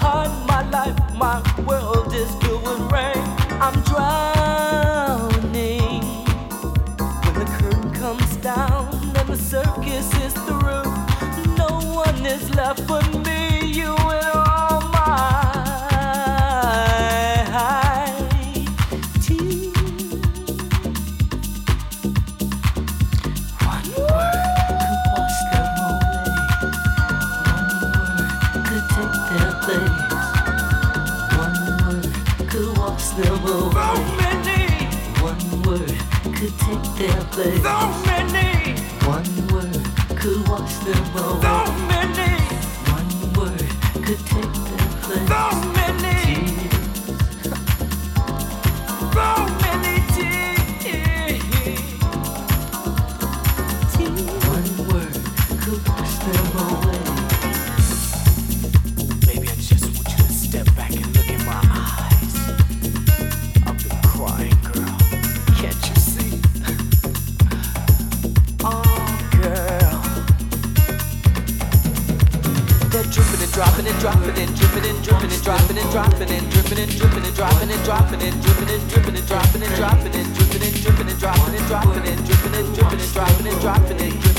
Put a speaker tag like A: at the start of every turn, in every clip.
A: heart, my life, my world is doing say so many. One word could wash them all. dripping and dropping and dropping and dripping and dripping and dropping and dropping and dripping and dripping and dropping and dropping and dripping
B: and dripping and dropping and dropping and dripping and dripping and dropping and dropping and dripping and dripping and dropping and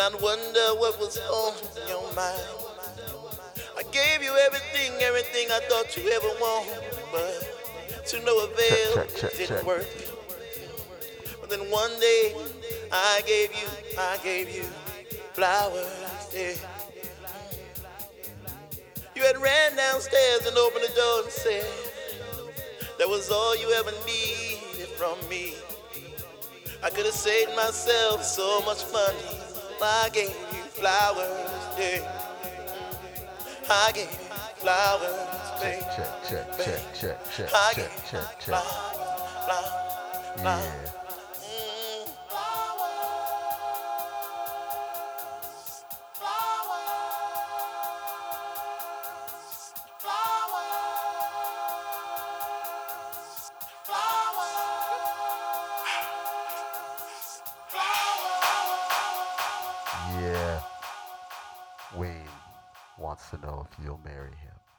C: and I'd wonder what was on your mind. I gave you everything, everything I thought you ever wanted, but to no avail, Check,
D: check, check, it didn't work.
C: But then one day, I gave you, I gave you flowers. Yeah. You had ran downstairs and opened the door and said, that was all you ever needed from me. I could have saved myself so much money. I gave you flowers, yeah. I gave you flowers, babe.
D: Check, check, check, check, check, check, check, check.
C: flowers,
D: Yeah. To know if you'll marry him.